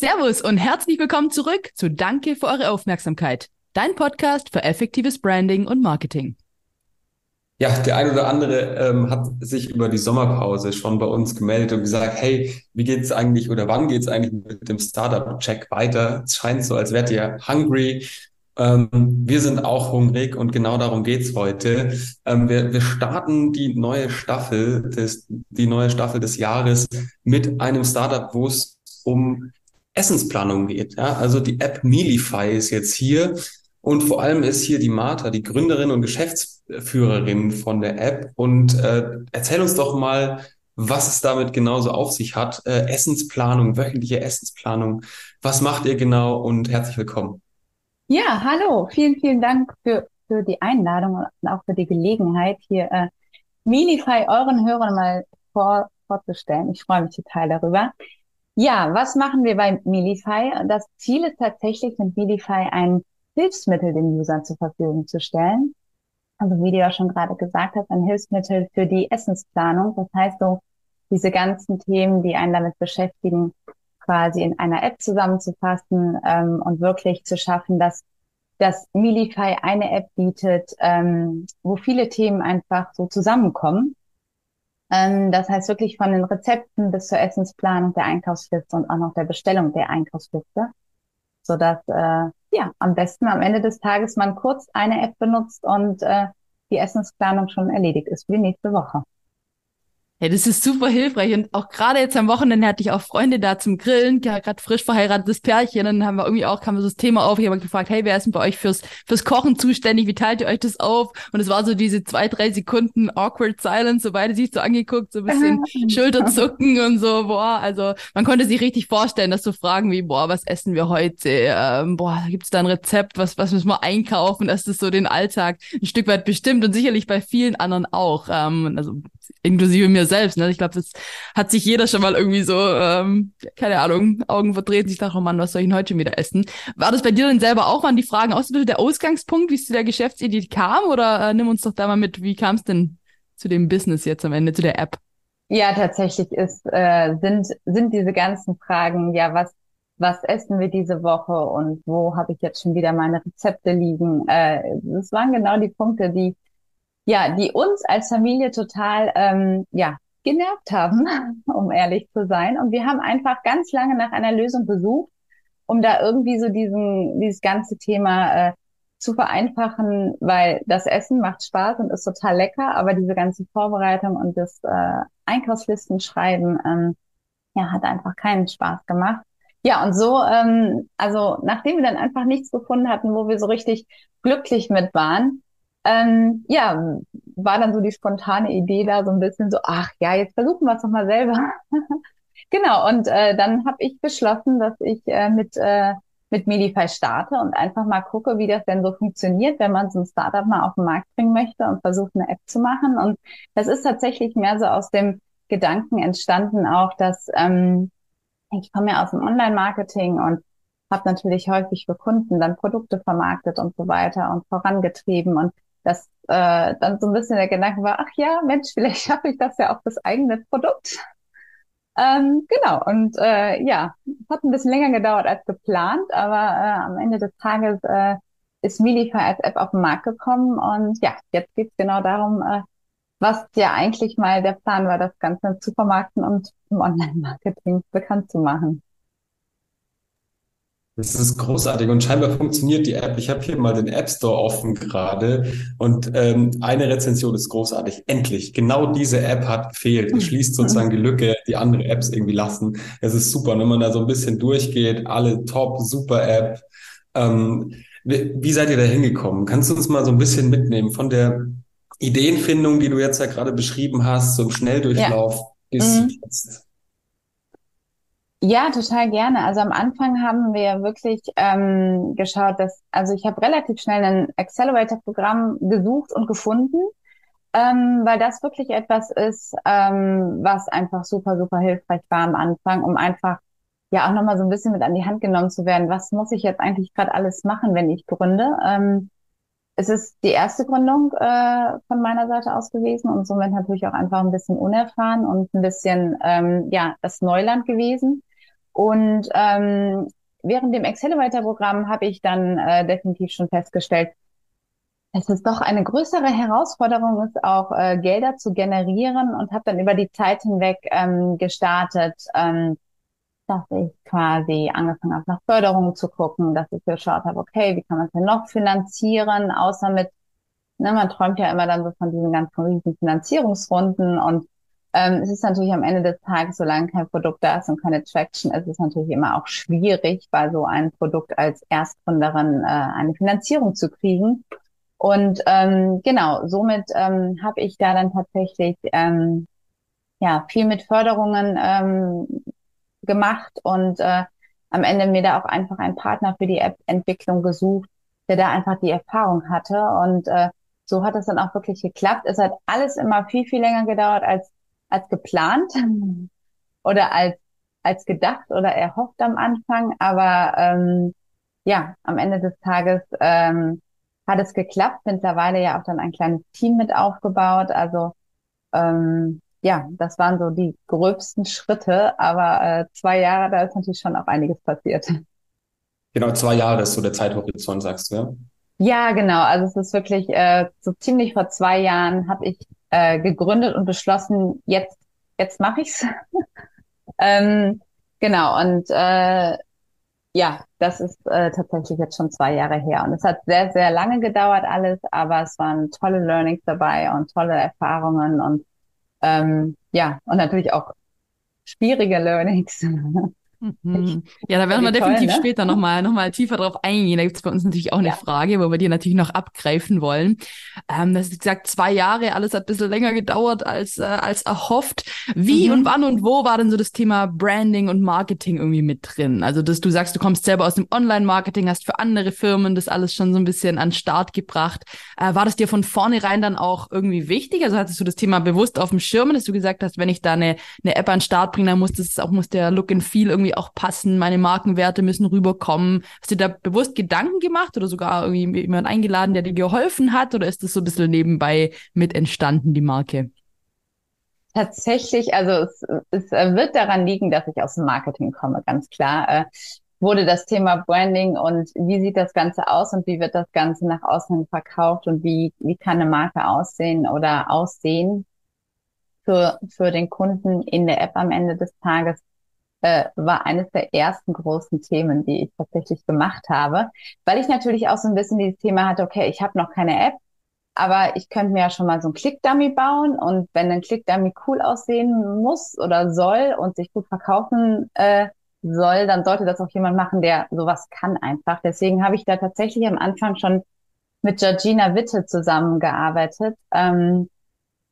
Servus und herzlich willkommen zurück zu Danke für eure Aufmerksamkeit. Dein Podcast für effektives Branding und Marketing. Ja, der ein oder andere ähm, hat sich über die Sommerpause schon bei uns gemeldet und gesagt, hey, wie geht's eigentlich oder wann geht's eigentlich mit dem Startup-Check weiter? Es scheint so, als wärt ihr hungry. Ähm, wir sind auch hungrig und genau darum geht's heute. Ähm, wir, wir starten die neue Staffel des, die neue Staffel des Jahres mit einem Startup, wo es um Essensplanung geht. Ja? Also die App Mealify ist jetzt hier und vor allem ist hier die Martha, die Gründerin und Geschäftsführerin von der App. Und äh, erzähl uns doch mal, was es damit genauso auf sich hat. Äh, Essensplanung, wöchentliche Essensplanung. Was macht ihr genau und herzlich willkommen. Ja, hallo. Vielen, vielen Dank für, für die Einladung und auch für die Gelegenheit, hier äh, Mealify euren Hörern mal vor, vorzustellen. Ich freue mich total darüber. Ja, was machen wir bei Mealify? Das Ziel ist tatsächlich mit Mealify ein Hilfsmittel den Usern zur Verfügung zu stellen. Also wie du ja schon gerade gesagt hast, ein Hilfsmittel für die Essensplanung. Das heißt so, diese ganzen Themen, die einen damit beschäftigen, quasi in einer App zusammenzufassen ähm, und wirklich zu schaffen, dass dass Milify eine App bietet, ähm, wo viele Themen einfach so zusammenkommen. Ähm, das heißt wirklich von den Rezepten bis zur Essensplanung der Einkaufsliste und auch noch der Bestellung der Einkaufsliste, so dass äh, ja, am besten am Ende des Tages man kurz eine App benutzt und äh, die Essensplanung schon erledigt ist für die nächste Woche. Ja, das ist super hilfreich. Und auch gerade jetzt am Wochenende hatte ich auch Freunde da zum Grillen, gerade frisch verheiratetes Pärchen. Und dann haben wir irgendwie auch, kam so das Thema auf. Ich habe gefragt, hey, wer ist denn bei euch fürs, fürs Kochen zuständig? Wie teilt ihr euch das auf? Und es war so diese zwei, drei Sekunden awkward silence, so beide sich so angeguckt, so ein bisschen Schulterzucken und so, boah. Also man konnte sich richtig vorstellen, dass so Fragen wie, boah, was essen wir heute? Ähm, boah, gibt's da ein Rezept? Was, was müssen wir einkaufen? Dass das so den Alltag ein Stück weit bestimmt und sicherlich bei vielen anderen auch. Ähm, also inklusive mir selbst. Ne? Ich glaube, das hat sich jeder schon mal irgendwie so, ähm, keine Ahnung, Augen verdreht. Ich dachte, oh Mann, was soll ich denn heute schon wieder essen? War das bei dir denn selber auch? Waren die Fragen auch so der Ausgangspunkt, wie es zu der Geschäftsidee kam? Oder äh, nimm uns doch da mal mit, wie kam es denn zu dem Business jetzt am Ende, zu der App? Ja, tatsächlich ist, äh, sind, sind diese ganzen Fragen, ja, was, was essen wir diese Woche und wo habe ich jetzt schon wieder meine Rezepte liegen? Äh, das waren genau die Punkte, die ja, die uns als Familie total, ähm, ja, genervt haben, um ehrlich zu sein. Und wir haben einfach ganz lange nach einer Lösung gesucht, um da irgendwie so diesen, dieses ganze Thema äh, zu vereinfachen, weil das Essen macht Spaß und ist total lecker, aber diese ganze Vorbereitung und das äh, Einkaufslistenschreiben, ähm, ja, hat einfach keinen Spaß gemacht. Ja, und so, ähm, also nachdem wir dann einfach nichts gefunden hatten, wo wir so richtig glücklich mit waren, ähm, ja, war dann so die spontane Idee da so ein bisschen so, ach ja, jetzt versuchen wir es doch mal selber. genau, und äh, dann habe ich beschlossen, dass ich äh, mit, äh, mit Medify starte und einfach mal gucke, wie das denn so funktioniert, wenn man so ein Startup mal auf den Markt bringen möchte und versucht, eine App zu machen. Und das ist tatsächlich mehr so aus dem Gedanken entstanden auch, dass ähm, ich komme ja aus dem Online-Marketing und habe natürlich häufig für Kunden dann Produkte vermarktet und so weiter und vorangetrieben. Und dass äh, dann so ein bisschen der Gedanke war, ach ja, Mensch, vielleicht schaffe ich das ja auf das eigene Produkt. Ähm, genau, und äh, ja, hat ein bisschen länger gedauert als geplant, aber äh, am Ende des Tages äh, ist Milify als App auf den Markt gekommen und ja, jetzt geht's genau darum, äh, was ja eigentlich mal der Plan war, das Ganze zu vermarkten und im Online-Marketing bekannt zu machen. Das ist großartig und scheinbar funktioniert die App. Ich habe hier mal den App Store offen gerade und ähm, eine Rezension ist großartig. Endlich, genau diese App hat gefehlt. Es schließt sozusagen die Lücke, die andere Apps irgendwie lassen. Es ist super, wenn man da so ein bisschen durchgeht, alle top, super App. Ähm, wie, wie seid ihr da hingekommen? Kannst du uns mal so ein bisschen mitnehmen von der Ideenfindung, die du jetzt ja gerade beschrieben hast, zum Schnelldurchlauf ja. bis mhm. jetzt? Ja, total gerne. Also am Anfang haben wir wirklich ähm, geschaut, dass, also ich habe relativ schnell ein Accelerator-Programm gesucht und gefunden, ähm, weil das wirklich etwas ist, ähm, was einfach super, super hilfreich war am Anfang, um einfach ja auch nochmal so ein bisschen mit an die Hand genommen zu werden. Was muss ich jetzt eigentlich gerade alles machen, wenn ich gründe? Ähm, es ist die erste Gründung äh, von meiner Seite aus gewesen und somit natürlich auch einfach ein bisschen unerfahren und ein bisschen ähm, ja das Neuland gewesen. Und ähm, während dem Accelerator-Programm habe ich dann äh, definitiv schon festgestellt, es ist doch eine größere Herausforderung ist auch äh, Gelder zu generieren und habe dann über die Zeit hinweg ähm, gestartet, ähm, dass ich quasi angefangen habe, nach Förderungen zu gucken, dass ich geschaut habe, okay, wie kann man es denn noch finanzieren, außer mit, ne, man träumt ja immer dann so von diesen ganzen riesigen Finanzierungsrunden und ähm, es ist natürlich am Ende des Tages, solange kein Produkt da ist und keine Traction, ist es natürlich immer auch schwierig, bei so einem Produkt als Erstgründerin äh, eine Finanzierung zu kriegen. Und ähm, genau, somit ähm, habe ich da dann tatsächlich ähm, ja viel mit Förderungen ähm, gemacht und äh, am Ende mir da auch einfach einen Partner für die App-Entwicklung gesucht, der da einfach die Erfahrung hatte. Und äh, so hat es dann auch wirklich geklappt. Es hat alles immer viel, viel länger gedauert als, als geplant oder als, als gedacht oder erhofft am Anfang. Aber ähm, ja, am Ende des Tages ähm, hat es geklappt. Mittlerweile ja auch dann ein kleines Team mit aufgebaut. Also ähm, ja, das waren so die gröbsten Schritte, aber äh, zwei Jahre, da ist natürlich schon auch einiges passiert. Genau, zwei Jahre ist so der Zeithorizont, sagst du, ja? Ja, genau. Also es ist wirklich äh, so ziemlich vor zwei Jahren habe ich äh, gegründet und beschlossen, jetzt jetzt mache ich's. ähm, genau und äh, ja, das ist äh, tatsächlich jetzt schon zwei Jahre her. Und es hat sehr, sehr lange gedauert alles, aber es waren tolle Learnings dabei und tolle Erfahrungen und ähm, ja, und natürlich auch schwierige Learnings. Mhm. Ja, da werden wir definitiv toll, ne? später nochmal noch mal tiefer drauf eingehen. Da gibt's bei uns natürlich auch eine ja. Frage, wo wir dir natürlich noch abgreifen wollen. Ähm, das ist gesagt, zwei Jahre, alles hat ein bisschen länger gedauert als, äh, als erhofft. Wie mhm. und wann und wo war denn so das Thema Branding und Marketing irgendwie mit drin? Also, dass du sagst, du kommst selber aus dem Online-Marketing, hast für andere Firmen das alles schon so ein bisschen an Start gebracht. Äh, war das dir von vornherein dann auch irgendwie wichtig? Also hattest du das Thema bewusst auf dem Schirm, dass du gesagt hast, wenn ich da eine, eine App an den Start bringe, dann muss das auch, muss der Look and Feel irgendwie irgendwie auch passen, meine Markenwerte müssen rüberkommen. Hast du da bewusst Gedanken gemacht oder sogar irgendwie jemand eingeladen, der dir geholfen hat oder ist das so ein bisschen nebenbei mit entstanden, die Marke? Tatsächlich, also es, es wird daran liegen, dass ich aus dem Marketing komme, ganz klar. Äh, wurde das Thema Branding und wie sieht das Ganze aus und wie wird das Ganze nach außen verkauft und wie, wie kann eine Marke aussehen oder aussehen für, für den Kunden in der App am Ende des Tages äh, war eines der ersten großen Themen, die ich tatsächlich gemacht habe, weil ich natürlich auch so ein bisschen dieses Thema hatte, okay, ich habe noch keine App, aber ich könnte mir ja schon mal so ein Click-Dummy bauen. Und wenn ein Click-Dummy cool aussehen muss oder soll und sich gut verkaufen äh, soll, dann sollte das auch jemand machen, der sowas kann einfach. Deswegen habe ich da tatsächlich am Anfang schon mit Georgina Witte zusammengearbeitet, ähm,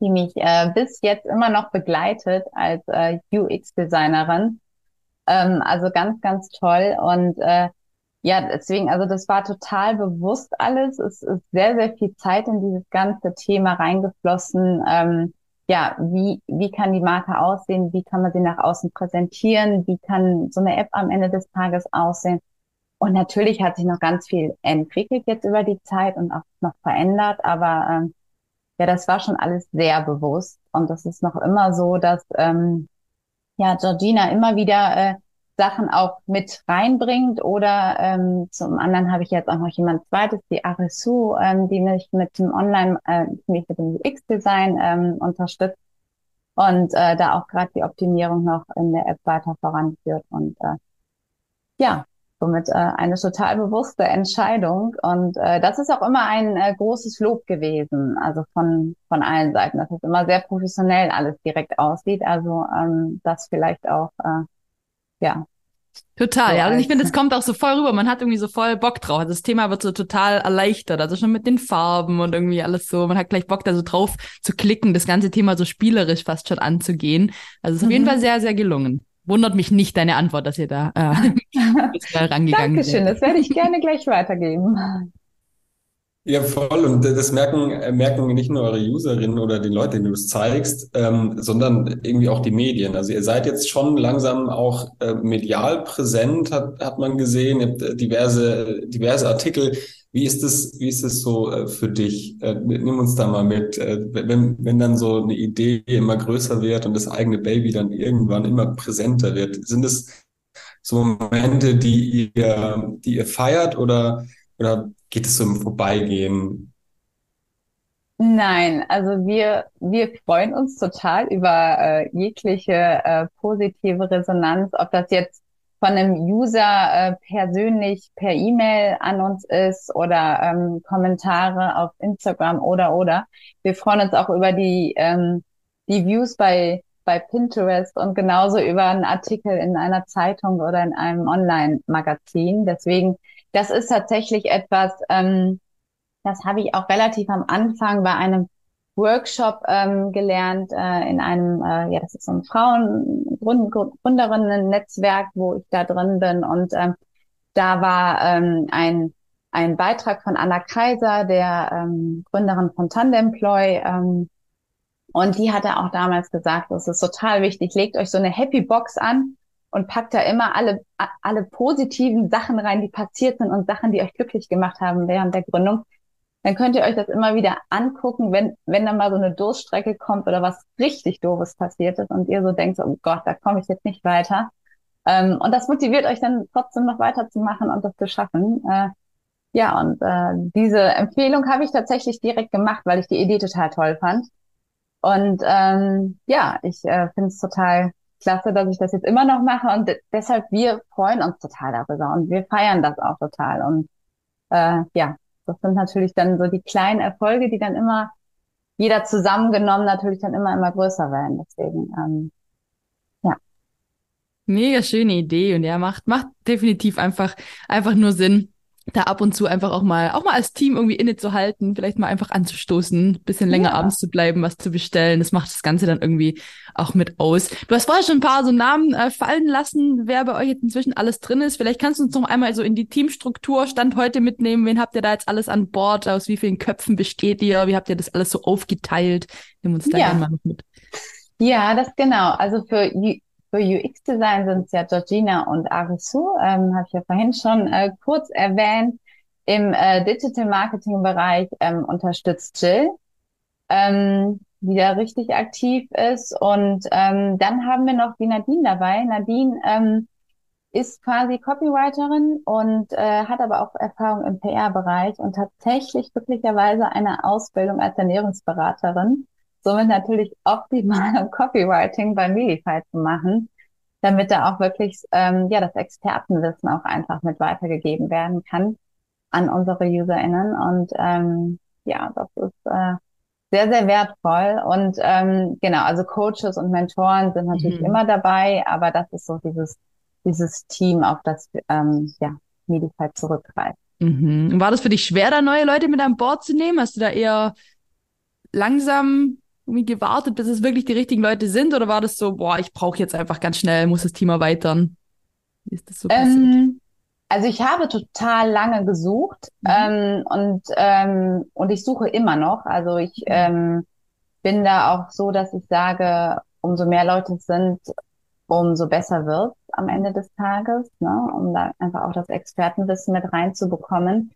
die mich äh, bis jetzt immer noch begleitet als äh, UX-Designerin ähm, also ganz, ganz toll. Und äh, ja, deswegen, also das war total bewusst alles. Es ist sehr, sehr viel Zeit in dieses ganze Thema reingeflossen. Ähm, ja, wie, wie kann die Marke aussehen? Wie kann man sie nach außen präsentieren? Wie kann so eine App am Ende des Tages aussehen? Und natürlich hat sich noch ganz viel entwickelt jetzt über die Zeit und auch noch verändert. Aber ähm, ja, das war schon alles sehr bewusst. Und das ist noch immer so, dass ähm, ja, Georgina immer wieder äh, Sachen auch mit reinbringt oder ähm, zum anderen habe ich jetzt auch noch jemand zweites, die Arisu, ähm, die mich mit dem Online, äh, mich mit dem UX-Design ähm, unterstützt und äh, da auch gerade die Optimierung noch in der App weiter voranführt und äh, ja, somit äh, eine total bewusste Entscheidung und äh, das ist auch immer ein äh, großes Lob gewesen, also von von allen Seiten, dass es immer sehr professionell alles direkt aussieht, also ähm, das vielleicht auch äh, ja. Total, so ja. Und ich finde, es kommt auch so voll rüber. Man hat irgendwie so voll Bock drauf. Also das Thema wird so total erleichtert. Also schon mit den Farben und irgendwie alles so. Man hat gleich Bock, da so drauf zu klicken, das ganze Thema so spielerisch fast schon anzugehen. Also es ist mhm. auf jeden mhm. Fall sehr, sehr gelungen. Wundert mich nicht deine Antwort, dass ihr da äh, rangegangen Dankeschön, seid. das werde ich gerne gleich weitergeben. Ja, voll. Und das merken, äh, merken nicht nur eure Userinnen oder die Leute, denen du es zeigst, ähm, sondern irgendwie auch die Medien. Also ihr seid jetzt schon langsam auch äh, medial präsent, hat, hat man gesehen. Ihr habt äh, diverse, diverse Artikel. Wie ist es, wie ist es so äh, für dich? Äh, nimm uns da mal mit. Äh, wenn, wenn dann so eine Idee immer größer wird und das eigene Baby dann irgendwann immer präsenter wird, sind es so Momente, die ihr, die ihr feiert oder, oder geht es so im Vorbeigehen? Nein, also wir, wir freuen uns total über äh, jegliche äh, positive Resonanz, ob das jetzt von einem User äh, persönlich per E-Mail an uns ist oder ähm, Kommentare auf Instagram oder oder. Wir freuen uns auch über die, ähm, die Views bei, bei Pinterest und genauso über einen Artikel in einer Zeitung oder in einem Online-Magazin. Deswegen, das ist tatsächlich etwas, ähm, das habe ich auch relativ am Anfang bei einem Workshop ähm, gelernt äh, in einem, äh, ja, das ist so ein Frauengründerinnen-Netzwerk, wo ich da drin bin. Und ähm, da war ähm, ein, ein Beitrag von Anna Kaiser, der ähm, Gründerin von Tandemploy. Ähm, und die hatte auch damals gesagt, es ist total wichtig, legt euch so eine Happy Box an und packt da immer alle, alle positiven Sachen rein, die passiert sind und Sachen, die euch glücklich gemacht haben während der Gründung dann könnt ihr euch das immer wieder angucken, wenn, wenn dann mal so eine Durststrecke kommt oder was richtig doofes passiert ist und ihr so denkt, oh Gott, da komme ich jetzt nicht weiter. Ähm, und das motiviert euch dann trotzdem noch weiterzumachen und das zu schaffen. Äh, ja, und äh, diese Empfehlung habe ich tatsächlich direkt gemacht, weil ich die Idee total toll fand. Und ähm, ja, ich äh, finde es total klasse, dass ich das jetzt immer noch mache und deshalb wir freuen uns total darüber und wir feiern das auch total und äh, ja, das sind natürlich dann so die kleinen Erfolge, die dann immer jeder zusammengenommen natürlich dann immer immer größer werden. Deswegen ähm, ja. Mega schöne Idee und ja macht macht definitiv einfach einfach nur Sinn da ab und zu einfach auch mal, auch mal als Team irgendwie innezuhalten, vielleicht mal einfach anzustoßen, bisschen länger ja. abends zu bleiben, was zu bestellen. Das macht das Ganze dann irgendwie auch mit aus. Du hast vorher schon ein paar so Namen äh, fallen lassen, wer bei euch jetzt inzwischen alles drin ist. Vielleicht kannst du uns noch einmal so in die Teamstruktur Stand heute mitnehmen. Wen habt ihr da jetzt alles an Bord? Aus wie vielen Köpfen besteht ihr? Wie habt ihr das alles so aufgeteilt? Nimm uns da ja. gerne mal mit. Ja, das genau. Also für für UX-Design sind es ja Georgina und Arisu, ähm, habe ich ja vorhin schon äh, kurz erwähnt. Im äh, Digital Marketing-Bereich ähm, unterstützt Jill, ähm, die da richtig aktiv ist. Und ähm, dann haben wir noch die Nadine dabei. Nadine ähm, ist quasi Copywriterin und äh, hat aber auch Erfahrung im PR-Bereich und tatsächlich glücklicherweise eine Ausbildung als Ernährungsberaterin somit natürlich optimal Copywriting bei Milify zu machen, damit da auch wirklich ähm, ja das Expertenwissen auch einfach mit weitergegeben werden kann an unsere UserInnen. Und ähm, ja, das ist äh, sehr, sehr wertvoll. Und ähm, genau, also Coaches und Mentoren sind natürlich mhm. immer dabei, aber das ist so dieses, dieses Team, auf das ähm, ja, Medify zurückgreift. Mhm. War das für dich schwer, da neue Leute mit an Bord zu nehmen? Hast du da eher langsam irgendwie gewartet, bis es wirklich die richtigen Leute sind? Oder war das so, boah, ich brauche jetzt einfach ganz schnell, muss das Team erweitern? Wie ist das so passiert? Ähm, also ich habe total lange gesucht mhm. ähm, und, ähm, und ich suche immer noch. Also ich mhm. ähm, bin da auch so, dass ich sage, umso mehr Leute es sind, umso besser wird am Ende des Tages, ne? um da einfach auch das Expertenwissen mit reinzubekommen.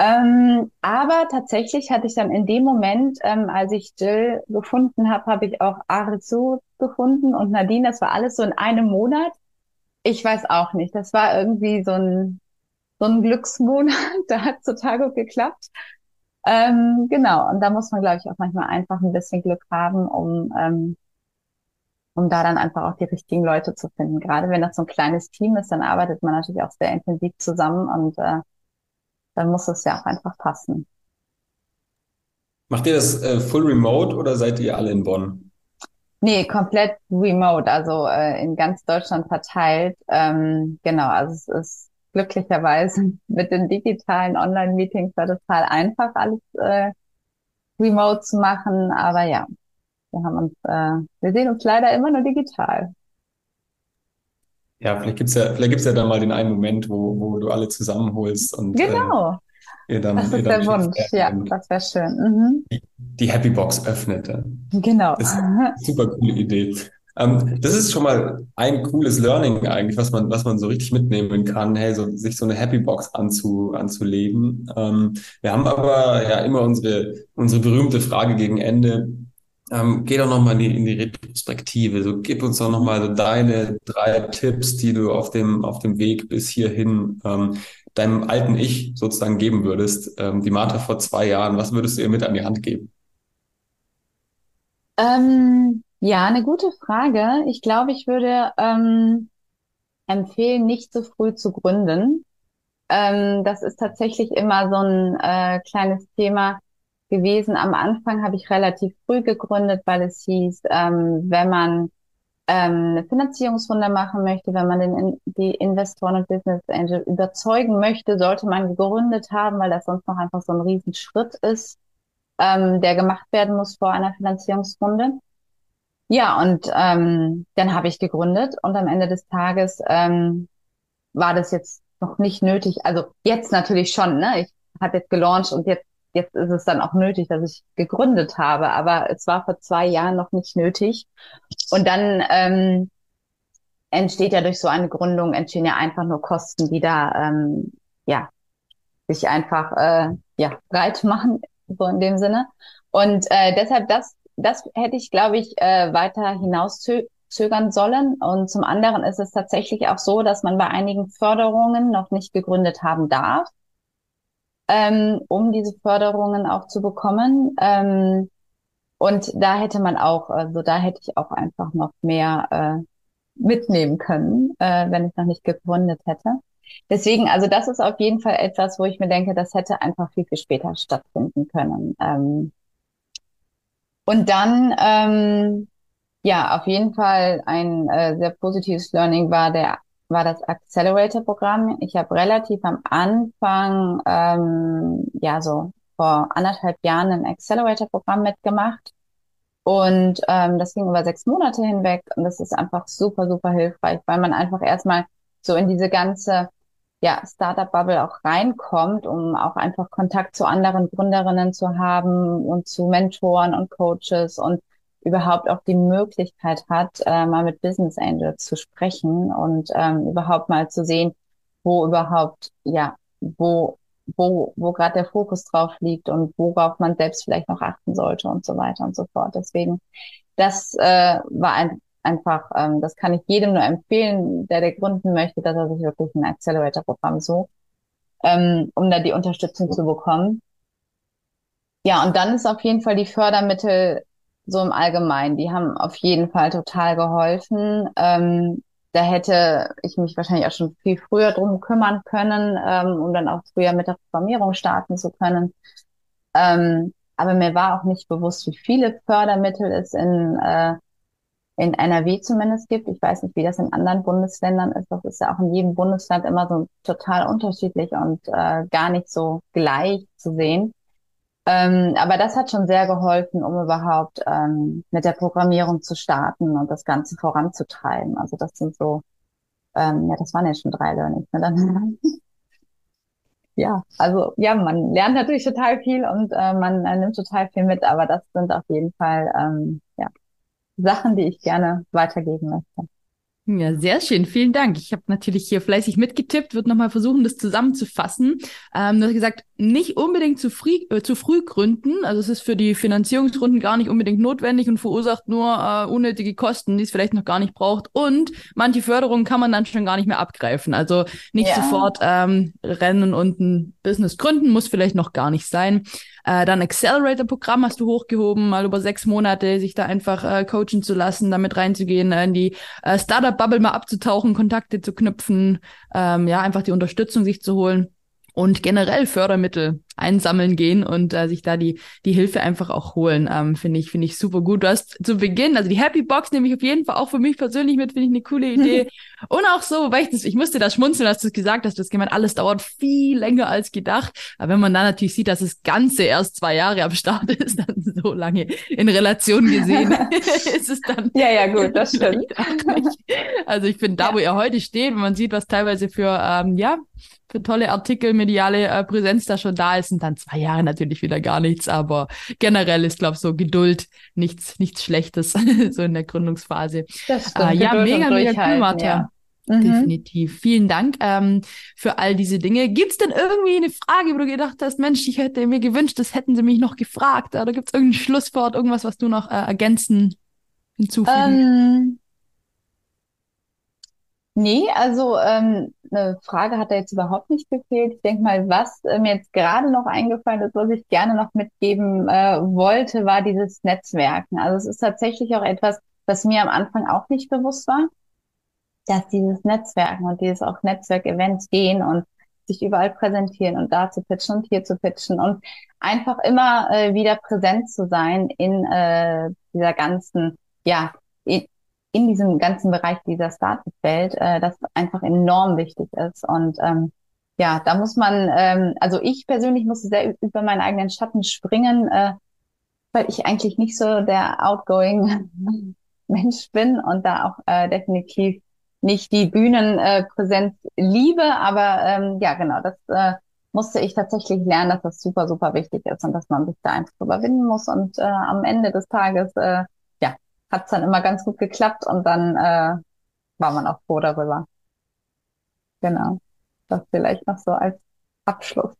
Ähm, aber tatsächlich hatte ich dann in dem Moment, ähm, als ich Jill gefunden habe, habe ich auch Arizu gefunden und Nadine. Das war alles so in einem Monat. Ich weiß auch nicht. Das war irgendwie so ein, so ein Glücksmonat. da hat total gut geklappt. Ähm, genau. Und da muss man, glaube ich, auch manchmal einfach ein bisschen Glück haben, um, ähm, um da dann einfach auch die richtigen Leute zu finden. Gerade wenn das so ein kleines Team ist, dann arbeitet man natürlich auch sehr intensiv zusammen und äh, dann muss es ja auch einfach passen. Macht ihr das äh, full remote oder seid ihr alle in Bonn? Nee, komplett remote, also äh, in ganz Deutschland verteilt. Ähm, genau, also es ist glücklicherweise mit den digitalen Online-Meetings war total einfach, alles äh, remote zu machen. Aber ja, wir haben uns, äh, wir sehen uns leider immer nur digital. Ja, vielleicht gibt's ja, vielleicht gibt's ja dann mal den einen Moment, wo, wo du alle zusammenholst und äh, genau. Äh, ihr dann, das ist der Wunsch, ja, das wäre schön. Mhm. Die, die Happy Box öffnet. Genau. Das ist eine super coole Idee. Ähm, das ist schon mal ein cooles Learning eigentlich, was man, was man so richtig mitnehmen kann, hey, so, sich so eine Happy Box anzu, anzulegen. Ähm, wir haben aber ja immer unsere, unsere berühmte Frage gegen Ende. Ähm, geh doch nochmal in die, in die Retrospektive. So, gib uns doch nochmal so deine drei Tipps, die du auf dem, auf dem Weg bis hierhin ähm, deinem alten Ich sozusagen geben würdest. Ähm, die Martha vor zwei Jahren, was würdest du ihr mit an die Hand geben? Ähm, ja, eine gute Frage. Ich glaube, ich würde ähm, empfehlen, nicht zu früh zu gründen. Ähm, das ist tatsächlich immer so ein äh, kleines Thema gewesen. Am Anfang habe ich relativ früh gegründet, weil es hieß, ähm, wenn man ähm, eine Finanzierungsrunde machen möchte, wenn man den, die Investoren und Business Angel überzeugen möchte, sollte man gegründet haben, weil das sonst noch einfach so ein Riesenschritt ist, ähm, der gemacht werden muss vor einer Finanzierungsrunde. Ja, und ähm, dann habe ich gegründet und am Ende des Tages ähm, war das jetzt noch nicht nötig. Also jetzt natürlich schon, ne? Ich habe jetzt gelauncht und jetzt jetzt ist es dann auch nötig, dass ich gegründet habe, aber es war vor zwei Jahren noch nicht nötig. Und dann ähm, entsteht ja durch so eine Gründung entstehen ja einfach nur Kosten, die da ähm, ja sich einfach äh, ja breit machen so in dem Sinne. Und äh, deshalb das das hätte ich glaube ich äh, weiter hinauszögern sollen. Und zum anderen ist es tatsächlich auch so, dass man bei einigen Förderungen noch nicht gegründet haben darf ähm, um diese Förderungen auch zu bekommen. Ähm, und da hätte man auch, also da hätte ich auch einfach noch mehr äh, mitnehmen können, äh, wenn ich noch nicht gegründet hätte. Deswegen, also das ist auf jeden Fall etwas, wo ich mir denke, das hätte einfach viel, viel später stattfinden können. Ähm, und dann, ähm, ja, auf jeden Fall ein äh, sehr positives Learning war der war das Accelerator-Programm. Ich habe relativ am Anfang, ähm, ja so vor anderthalb Jahren ein Accelerator-Programm mitgemacht. Und ähm, das ging über sechs Monate hinweg und das ist einfach super, super hilfreich, weil man einfach erstmal so in diese ganze ja, Startup-Bubble auch reinkommt, um auch einfach Kontakt zu anderen Gründerinnen zu haben und zu Mentoren und Coaches und überhaupt auch die Möglichkeit hat, äh, mal mit Business Angels zu sprechen und ähm, überhaupt mal zu sehen, wo überhaupt, ja, wo, wo, wo gerade der Fokus drauf liegt und worauf man selbst vielleicht noch achten sollte und so weiter und so fort. Deswegen, das äh, war ein, einfach, ähm, das kann ich jedem nur empfehlen, der der gründen möchte, dass er sich wirklich ein Accelerator-Programm sucht, ähm, um da die Unterstützung zu bekommen. Ja, und dann ist auf jeden Fall die Fördermittel so im Allgemeinen. Die haben auf jeden Fall total geholfen. Ähm, da hätte ich mich wahrscheinlich auch schon viel früher drum kümmern können, ähm, um dann auch früher mit der Programmierung starten zu können. Ähm, aber mir war auch nicht bewusst, wie viele Fördermittel es in, äh, in NRW zumindest gibt. Ich weiß nicht, wie das in anderen Bundesländern ist. Das ist ja auch in jedem Bundesland immer so total unterschiedlich und äh, gar nicht so gleich zu sehen. Ähm, aber das hat schon sehr geholfen, um überhaupt ähm, mit der Programmierung zu starten und das Ganze voranzutreiben. Also das sind so, ähm, ja, das waren ja schon drei Learnings. Ne? Ja, also ja, man lernt natürlich total viel und äh, man äh, nimmt total viel mit, aber das sind auf jeden Fall ähm, ja, Sachen, die ich gerne weitergeben möchte. Ja, sehr schön. Vielen Dank. Ich habe natürlich hier fleißig mitgetippt, wird nochmal versuchen, das zusammenzufassen. Ähm, du hast gesagt, nicht unbedingt zu früh, äh, zu früh gründen. Also es ist für die Finanzierungsrunden gar nicht unbedingt notwendig und verursacht nur äh, unnötige Kosten, die es vielleicht noch gar nicht braucht. Und manche Förderungen kann man dann schon gar nicht mehr abgreifen. Also nicht ja. sofort ähm, rennen und ein Business gründen, muss vielleicht noch gar nicht sein. Äh, dann Accelerator-Programm hast du hochgehoben, mal über sechs Monate sich da einfach äh, coachen zu lassen, damit reinzugehen, äh, in die äh, Startup-Bubble mal abzutauchen, Kontakte zu knüpfen, ähm, ja, einfach die Unterstützung sich zu holen und generell Fördermittel einsammeln gehen und äh, sich da die die Hilfe einfach auch holen. Ähm, finde ich finde ich super gut. Du hast zu Beginn, also die Happy Box nehme ich auf jeden Fall auch für mich persönlich mit, finde ich eine coole Idee. und auch so, weil ich das, ich musste da schmunzeln, als du es gesagt hast, das gemeint, alles dauert viel länger als gedacht. Aber wenn man dann natürlich sieht, dass das Ganze erst zwei Jahre am Start ist, dann so lange in Relation gesehen, ist es dann. Ja, ja, gut, das stimmt. Also ich finde, da, wo ihr heute steht, wenn man sieht, was teilweise für ähm, ja für tolle Artikel, mediale äh, Präsenz da schon da ist, sind dann zwei Jahre natürlich wieder gar nichts, aber generell ist, glaube ich, so Geduld nichts, nichts Schlechtes, so in der Gründungsphase. Das stimmt, äh, ja, mega, mega cool, Martha. Ja. Mhm. Definitiv. Vielen Dank ähm, für all diese Dinge. Gibt es denn irgendwie eine Frage, wo du gedacht hast, Mensch, ich hätte mir gewünscht, das hätten sie mich noch gefragt? Oder gibt es irgendein Schlusswort, irgendwas, was du noch äh, ergänzen, hinzufügen? Ähm, nee, also ähm, eine Frage hat da jetzt überhaupt nicht gefehlt. Ich denke mal, was äh, mir jetzt gerade noch eingefallen ist, was ich gerne noch mitgeben äh, wollte, war dieses Netzwerken. Also es ist tatsächlich auch etwas, was mir am Anfang auch nicht bewusst war dass dieses Netzwerken und dieses auch Netzwerkevents gehen und sich überall präsentieren und da zu pitchen und hier zu pitchen und einfach immer äh, wieder präsent zu sein in äh, dieser ganzen, ja, in diesem ganzen Bereich dieser Startup-Welt, äh, das einfach enorm wichtig ist. Und ähm, ja, da muss man, ähm, also ich persönlich musste sehr über meinen eigenen Schatten springen, äh, weil ich eigentlich nicht so der outgoing Mensch bin und da auch äh, definitiv nicht die Bühnenpräsenz äh, liebe, aber ähm, ja, genau, das äh, musste ich tatsächlich lernen, dass das super, super wichtig ist und dass man sich da einfach überwinden muss. Und äh, am Ende des Tages, äh, ja, hat es dann immer ganz gut geklappt und dann äh, war man auch froh darüber. Genau. Das vielleicht noch so als Abschluss.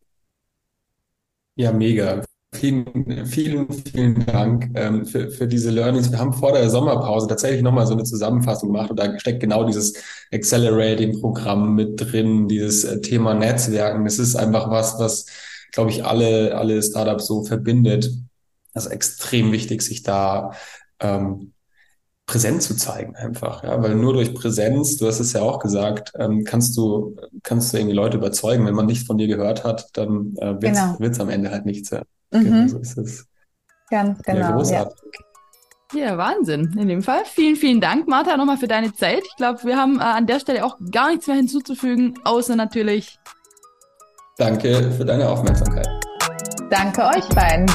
Ja, mega. Vielen, vielen, vielen Dank ähm, für, für diese Learnings. Wir haben vor der Sommerpause tatsächlich nochmal so eine Zusammenfassung gemacht und da steckt genau dieses Accelerating-Programm mit drin, dieses äh, Thema Netzwerken. Das ist einfach was, was, glaube ich, alle, alle Startups so verbindet. Das ist extrem wichtig, sich da ähm, präsent zu zeigen einfach, ja, weil nur durch Präsenz, du hast es ja auch gesagt, ähm, kannst du kannst du irgendwie Leute überzeugen. Wenn man nichts von dir gehört hat, dann äh, wird es genau. am Ende halt nichts. Ja. Mhm. Genau, so ist es. Ganz genau. Ja, großartig. Ja. ja. Wahnsinn. In dem Fall. Vielen, vielen Dank, Martha, nochmal für deine Zeit. Ich glaube, wir haben äh, an der Stelle auch gar nichts mehr hinzuzufügen, außer natürlich. Danke für deine Aufmerksamkeit. Danke euch beiden.